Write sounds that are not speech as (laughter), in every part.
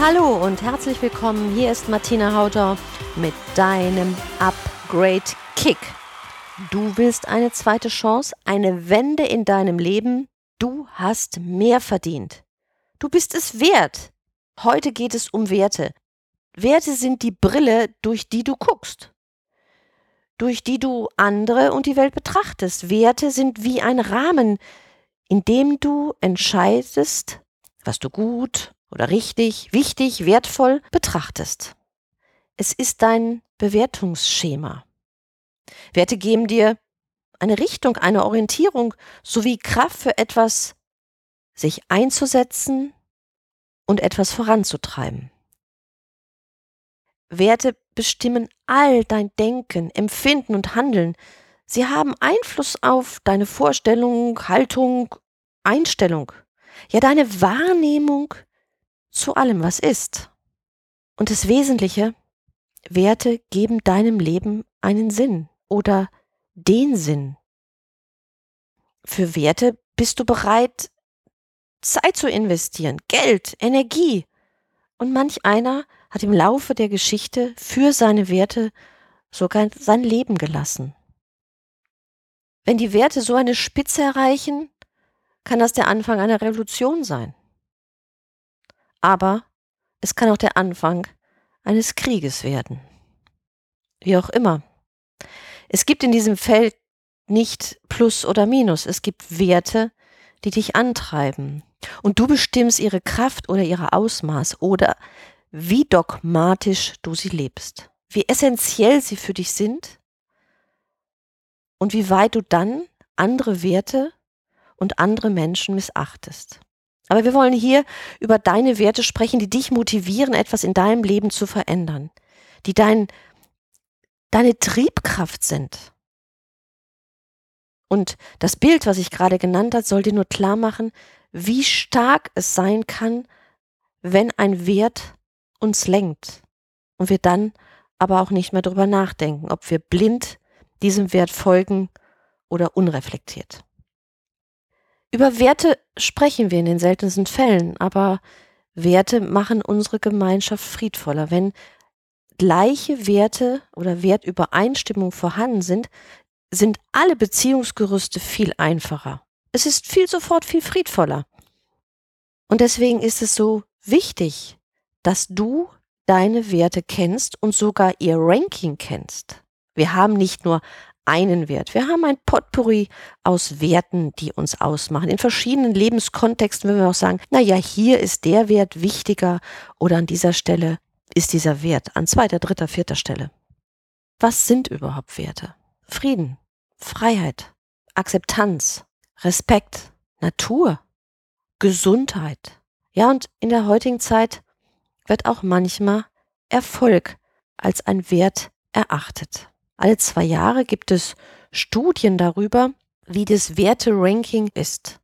Hallo und herzlich willkommen. Hier ist Martina Hautau mit deinem Upgrade Kick. Du willst eine zweite Chance, eine Wende in deinem Leben. Du hast mehr verdient. Du bist es wert. Heute geht es um Werte. Werte sind die Brille, durch die du guckst, durch die du andere und die Welt betrachtest. Werte sind wie ein Rahmen, in dem du entscheidest, was du gut oder richtig, wichtig, wertvoll betrachtest. Es ist dein Bewertungsschema. Werte geben dir eine Richtung, eine Orientierung sowie Kraft für etwas, sich einzusetzen und etwas voranzutreiben. Werte bestimmen all dein Denken, Empfinden und Handeln. Sie haben Einfluss auf deine Vorstellung, Haltung, Einstellung, ja deine Wahrnehmung zu allem, was ist. Und das Wesentliche, Werte geben deinem Leben einen Sinn oder den Sinn. Für Werte bist du bereit, Zeit zu investieren, Geld, Energie. Und manch einer hat im Laufe der Geschichte für seine Werte sogar sein Leben gelassen. Wenn die Werte so eine Spitze erreichen, kann das der Anfang einer Revolution sein. Aber es kann auch der Anfang eines Krieges werden. Wie auch immer. Es gibt in diesem Feld nicht Plus oder Minus. Es gibt Werte, die dich antreiben. Und du bestimmst ihre Kraft oder ihre Ausmaß oder wie dogmatisch du sie lebst. Wie essentiell sie für dich sind und wie weit du dann andere Werte und andere Menschen missachtest. Aber wir wollen hier über deine Werte sprechen, die dich motivieren, etwas in deinem Leben zu verändern, die dein, deine Triebkraft sind. Und das Bild, was ich gerade genannt habe, soll dir nur klar machen, wie stark es sein kann, wenn ein Wert uns lenkt und wir dann aber auch nicht mehr darüber nachdenken, ob wir blind diesem Wert folgen oder unreflektiert. Über Werte sprechen wir in den seltensten Fällen, aber Werte machen unsere Gemeinschaft friedvoller. Wenn gleiche Werte oder Wertübereinstimmung vorhanden sind, sind alle Beziehungsgerüste viel einfacher. Es ist viel sofort viel friedvoller. Und deswegen ist es so wichtig, dass du deine Werte kennst und sogar ihr Ranking kennst. Wir haben nicht nur einen Wert. Wir haben ein Potpourri aus Werten, die uns ausmachen. In verschiedenen Lebenskontexten würden wir auch sagen, na ja, hier ist der Wert wichtiger oder an dieser Stelle ist dieser Wert an zweiter, dritter, vierter Stelle. Was sind überhaupt Werte? Frieden, Freiheit, Akzeptanz, Respekt, Natur, Gesundheit. Ja, und in der heutigen Zeit wird auch manchmal Erfolg als ein Wert erachtet. Alle zwei Jahre gibt es Studien darüber, wie das Werteranking ist.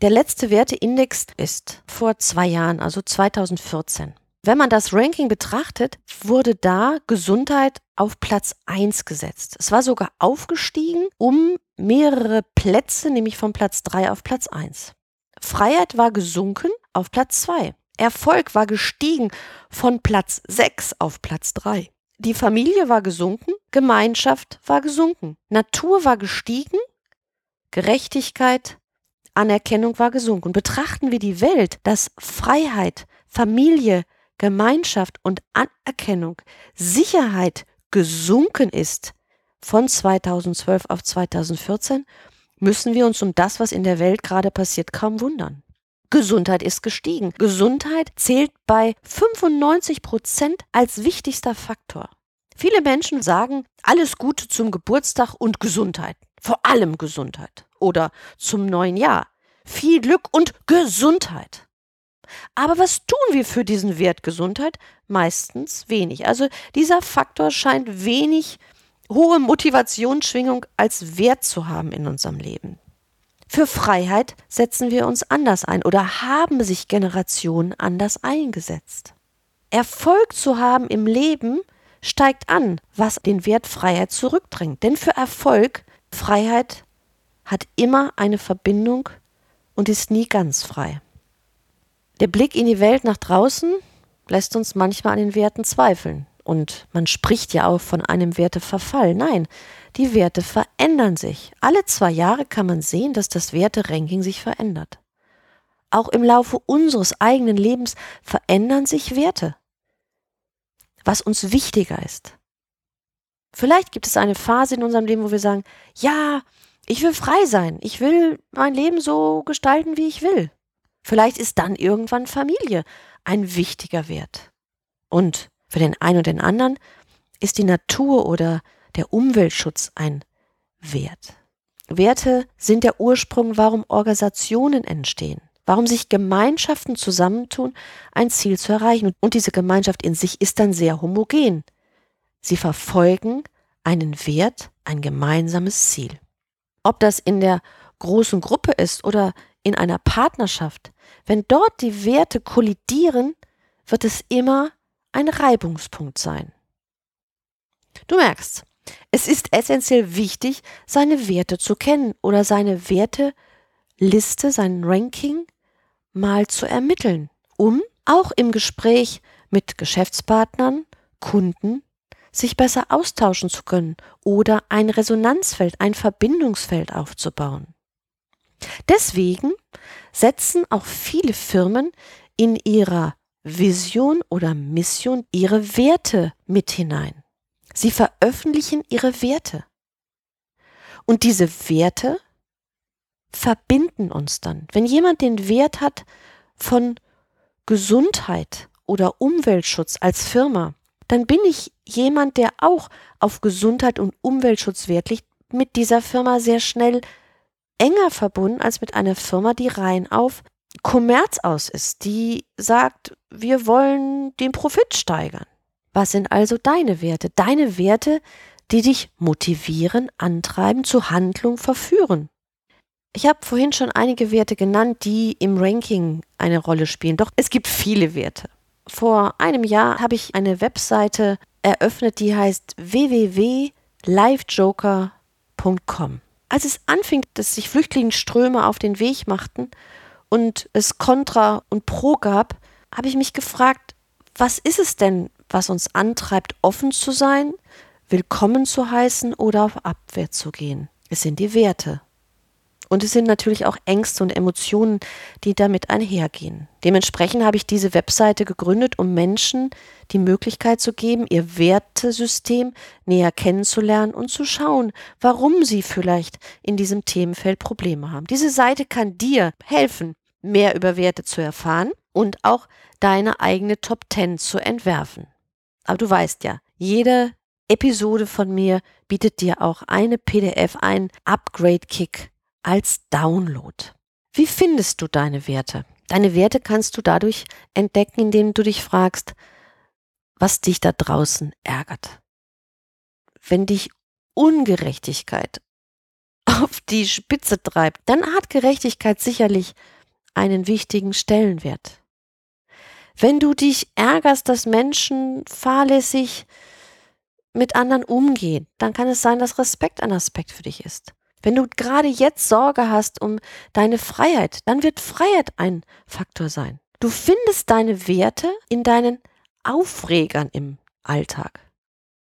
Der letzte Werteindex ist vor zwei Jahren, also 2014. Wenn man das Ranking betrachtet, wurde da Gesundheit auf Platz 1 gesetzt. Es war sogar aufgestiegen um mehrere Plätze, nämlich von Platz 3 auf Platz 1. Freiheit war gesunken auf Platz 2. Erfolg war gestiegen von Platz 6 auf Platz 3. Die Familie war gesunken, Gemeinschaft war gesunken, Natur war gestiegen, Gerechtigkeit, Anerkennung war gesunken. Betrachten wir die Welt, dass Freiheit, Familie, Gemeinschaft und Anerkennung, Sicherheit gesunken ist von 2012 auf 2014, müssen wir uns um das, was in der Welt gerade passiert, kaum wundern. Gesundheit ist gestiegen. Gesundheit zählt bei 95 Prozent als wichtigster Faktor. Viele Menschen sagen alles Gute zum Geburtstag und Gesundheit. Vor allem Gesundheit. Oder zum neuen Jahr. Viel Glück und Gesundheit. Aber was tun wir für diesen Wert Gesundheit? Meistens wenig. Also dieser Faktor scheint wenig hohe Motivationsschwingung als Wert zu haben in unserem Leben. Für Freiheit setzen wir uns anders ein oder haben sich Generationen anders eingesetzt. Erfolg zu haben im Leben steigt an, was den Wert Freiheit zurückdrängt. Denn für Erfolg, Freiheit hat immer eine Verbindung und ist nie ganz frei. Der Blick in die Welt nach draußen lässt uns manchmal an den Werten zweifeln. Und man spricht ja auch von einem Werteverfall. Nein, die Werte verändern sich. Alle zwei Jahre kann man sehen, dass das Werteranking sich verändert. Auch im Laufe unseres eigenen Lebens verändern sich Werte. Was uns wichtiger ist. Vielleicht gibt es eine Phase in unserem Leben, wo wir sagen, ja, ich will frei sein. Ich will mein Leben so gestalten, wie ich will. Vielleicht ist dann irgendwann Familie ein wichtiger Wert. Und für den einen und den anderen ist die Natur oder der Umweltschutz ein Wert. Werte sind der Ursprung, warum Organisationen entstehen, warum sich Gemeinschaften zusammentun, ein Ziel zu erreichen. Und diese Gemeinschaft in sich ist dann sehr homogen. Sie verfolgen einen Wert, ein gemeinsames Ziel. Ob das in der großen Gruppe ist oder in einer Partnerschaft, wenn dort die Werte kollidieren, wird es immer ein Reibungspunkt sein. Du merkst, es ist essentiell wichtig, seine Werte zu kennen oder seine Werteliste, sein Ranking mal zu ermitteln, um auch im Gespräch mit Geschäftspartnern, Kunden, sich besser austauschen zu können oder ein Resonanzfeld, ein Verbindungsfeld aufzubauen. Deswegen setzen auch viele Firmen in ihrer Vision oder Mission ihre Werte mit hinein. Sie veröffentlichen ihre Werte. Und diese Werte verbinden uns dann. Wenn jemand den Wert hat von Gesundheit oder Umweltschutz als Firma, dann bin ich jemand, der auch auf Gesundheit und Umweltschutz Wert legt, mit dieser Firma sehr schnell enger verbunden als mit einer Firma, die rein auf Kommerz aus ist, die sagt, wir wollen den Profit steigern. Was sind also deine Werte? Deine Werte, die dich motivieren, antreiben, zur Handlung verführen. Ich habe vorhin schon einige Werte genannt, die im Ranking eine Rolle spielen. Doch es gibt viele Werte. Vor einem Jahr habe ich eine Webseite eröffnet, die heißt www.livejoker.com als es anfing, dass sich Flüchtlingsströme auf den Weg machten und es Contra und Pro gab, habe ich mich gefragt, was ist es denn, was uns antreibt, offen zu sein, willkommen zu heißen oder auf Abwehr zu gehen? Es sind die Werte. Und es sind natürlich auch Ängste und Emotionen, die damit einhergehen. Dementsprechend habe ich diese Webseite gegründet, um Menschen die Möglichkeit zu geben, ihr Wertesystem näher kennenzulernen und zu schauen, warum sie vielleicht in diesem Themenfeld Probleme haben. Diese Seite kann dir helfen, mehr über Werte zu erfahren und auch deine eigene Top 10 zu entwerfen. Aber du weißt ja, jede Episode von mir bietet dir auch eine PDF, einen Upgrade-Kick als Download. Wie findest du deine Werte? Deine Werte kannst du dadurch entdecken, indem du dich fragst, was dich da draußen ärgert. Wenn dich Ungerechtigkeit (laughs) auf die Spitze treibt, dann hat Gerechtigkeit sicherlich einen wichtigen Stellenwert. Wenn du dich ärgerst, dass Menschen fahrlässig mit anderen umgehen, dann kann es sein, dass Respekt ein Aspekt für dich ist. Wenn du gerade jetzt Sorge hast um deine Freiheit, dann wird Freiheit ein Faktor sein. Du findest deine Werte in deinen Aufregern im Alltag.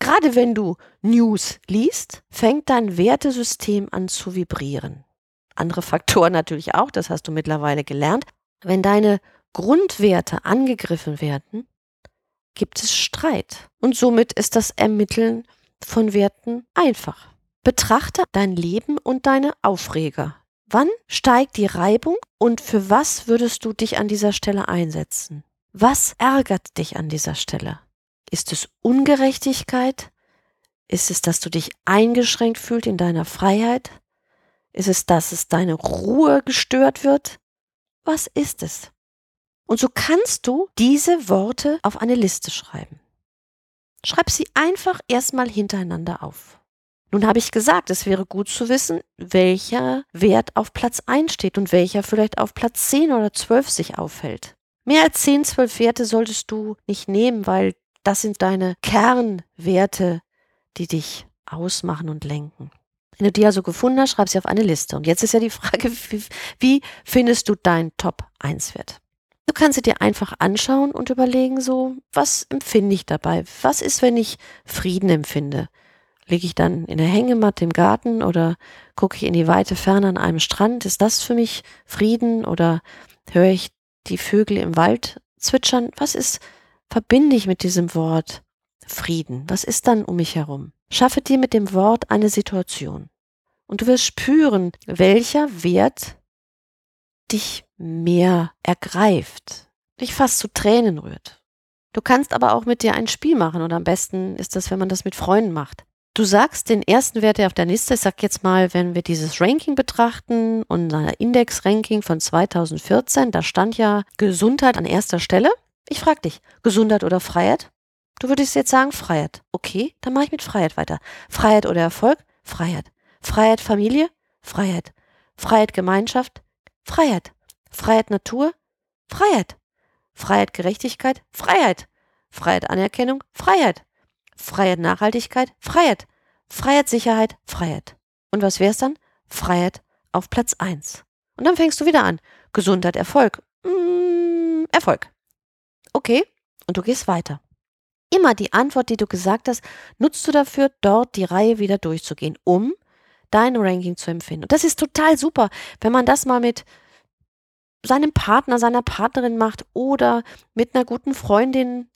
Gerade wenn du News liest, fängt dein Wertesystem an zu vibrieren. Andere Faktoren (laughs) natürlich auch, das hast du mittlerweile gelernt. Wenn deine Grundwerte angegriffen werden, gibt es Streit. Und somit ist das Ermitteln von Werten einfach. Betrachte dein Leben und deine Aufreger. Wann steigt die Reibung und für was würdest du dich an dieser Stelle einsetzen? Was ärgert dich an dieser Stelle? Ist es Ungerechtigkeit? Ist es, dass du dich eingeschränkt fühlst in deiner Freiheit? Ist es, dass es deine Ruhe gestört wird? Was ist es? Und so kannst du diese Worte auf eine Liste schreiben. Schreib sie einfach erstmal hintereinander auf. Nun habe ich gesagt, es wäre gut zu wissen, welcher Wert auf Platz 1 steht und welcher vielleicht auf Platz 10 oder 12 sich aufhält. Mehr als 10, 12 Werte solltest du nicht nehmen, weil das sind deine Kernwerte, die dich ausmachen und lenken. Wenn du die also gefunden hast, schreib sie auf eine Liste. Und jetzt ist ja die Frage, (laughs) wie, findest du deinen Top 1 Wert? Du kannst sie dir einfach anschauen und überlegen, so, was empfinde ich dabei? Was ist, wenn ich Frieden empfinde? Lege ich dann in der Hängematte im Garten oder gucke ich in die weite Ferne an einem Strand? Ist das für mich Frieden oder höre ich die Vögel im Wald zwitschern? Was ist, verbinde ich mit diesem Wort Frieden? Was ist dann um mich herum? Schaffe dir mit dem Wort eine Situation. Und du wirst spüren, welcher Wert dich mehr ergreift, dich fast zu Tränen rührt. Du kannst aber auch mit dir ein Spiel machen oder am besten ist das, wenn man das mit Freunden macht. Du sagst den ersten Wert, der auf der Liste ist, sag jetzt mal, wenn wir dieses Ranking betrachten, unser Index-Ranking von 2014, da stand ja Gesundheit an erster Stelle. Ich frage dich, Gesundheit oder Freiheit? Du würdest jetzt sagen Freiheit. Okay, dann mache ich mit Freiheit weiter. Freiheit oder Erfolg? Freiheit. Freiheit Familie? Freiheit. Freiheit Gemeinschaft? Freiheit. Freiheit Natur? Freiheit. Freiheit Gerechtigkeit? Freiheit. Freiheit Anerkennung? Freiheit. Freiheit Nachhaltigkeit? Freiheit. Freiheit Sicherheit? Freiheit. Und was wär's dann? Freiheit auf Platz eins. Und dann fängst du wieder an. Gesundheit, Erfolg. Mm, Erfolg. Okay. Und du gehst weiter. Immer die Antwort, die du gesagt hast, nutzt du dafür, dort die Reihe wieder durchzugehen, um dein Ranking zu empfinden. Und das ist total super, wenn man das mal mit seinem Partner, seiner Partnerin macht oder mit einer guten Freundin,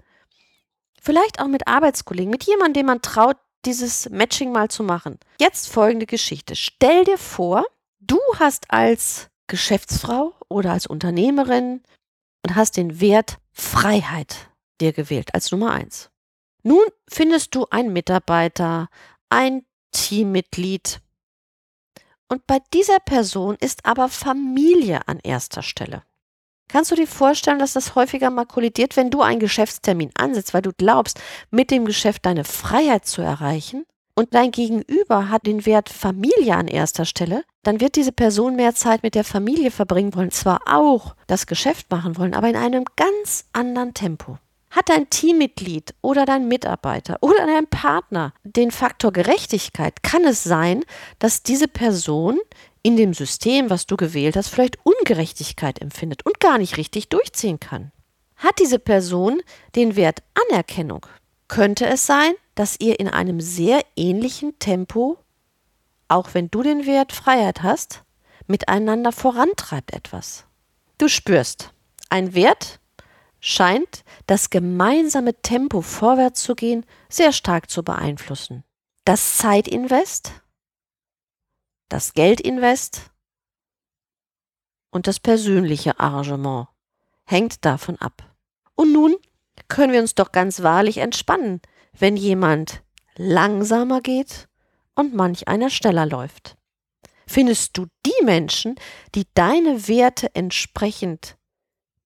vielleicht auch mit Arbeitskollegen, mit jemandem, dem man traut, dieses Matching mal zu machen. Jetzt folgende Geschichte. Stell dir vor, du hast als Geschäftsfrau oder als Unternehmerin und hast den Wert Freiheit dir gewählt als Nummer eins. Nun findest du einen Mitarbeiter, ein Teammitglied, und bei dieser Person ist aber Familie an erster Stelle. Kannst du dir vorstellen, dass das häufiger mal kollidiert, wenn du einen Geschäftstermin ansetzt, weil du glaubst, mit dem Geschäft deine Freiheit zu erreichen und dein Gegenüber hat den Wert Familie an erster Stelle, dann wird diese Person mehr Zeit mit der Familie verbringen wollen, zwar auch das Geschäft machen wollen, aber in einem ganz anderen Tempo. Hat dein Teammitglied oder dein Mitarbeiter oder dein Partner den Faktor Gerechtigkeit, kann es sein, dass diese Person in dem System, was du gewählt hast, vielleicht Ungerechtigkeit empfindet und gar nicht richtig durchziehen kann. Hat diese Person den Wert Anerkennung, könnte es sein, dass ihr in einem sehr ähnlichen Tempo, auch wenn du den Wert Freiheit hast, miteinander vorantreibt etwas. Du spürst, ein Wert scheint das gemeinsame Tempo vorwärts zu gehen sehr stark zu beeinflussen. Das Zeitinvest, das Geldinvest und das persönliche Arrangement hängt davon ab. Und nun können wir uns doch ganz wahrlich entspannen, wenn jemand langsamer geht und manch einer schneller läuft. Findest du die Menschen, die deine Werte entsprechend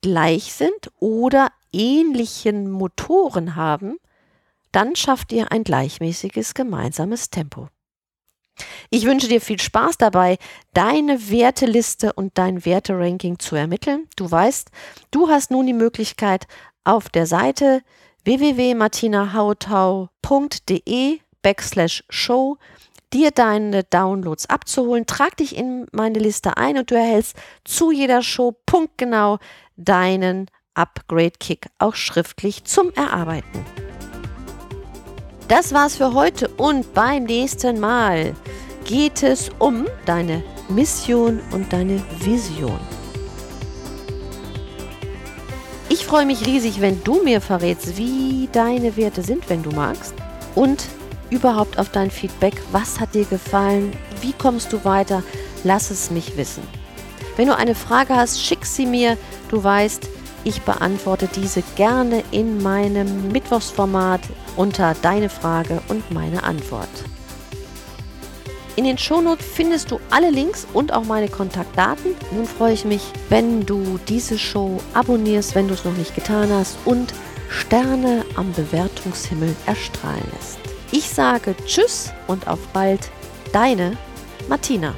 gleich sind oder ähnlichen Motoren haben, dann schafft ihr ein gleichmäßiges gemeinsames Tempo. Ich wünsche dir viel Spaß dabei, deine Werteliste und dein Werteranking zu ermitteln. Du weißt, du hast nun die Möglichkeit, auf der Seite www.martinahautau.de backslash show dir deine Downloads abzuholen. Trag dich in meine Liste ein und du erhältst zu jeder Show punktgenau deinen Upgrade-Kick auch schriftlich zum Erarbeiten. Das war's für heute und beim nächsten Mal geht es um deine Mission und deine Vision. Ich freue mich riesig, wenn du mir verrätst, wie deine Werte sind, wenn du magst. Und überhaupt auf dein Feedback. Was hat dir gefallen? Wie kommst du weiter? Lass es mich wissen. Wenn du eine Frage hast, schick sie mir. Du weißt, ich beantworte diese gerne in meinem Mittwochsformat unter Deine Frage und meine Antwort. In den Shownotes findest du alle Links und auch meine Kontaktdaten. Nun freue ich mich, wenn du diese Show abonnierst, wenn du es noch nicht getan hast und Sterne am Bewertungshimmel erstrahlen lässt. Ich sage Tschüss und auf bald, deine Martina.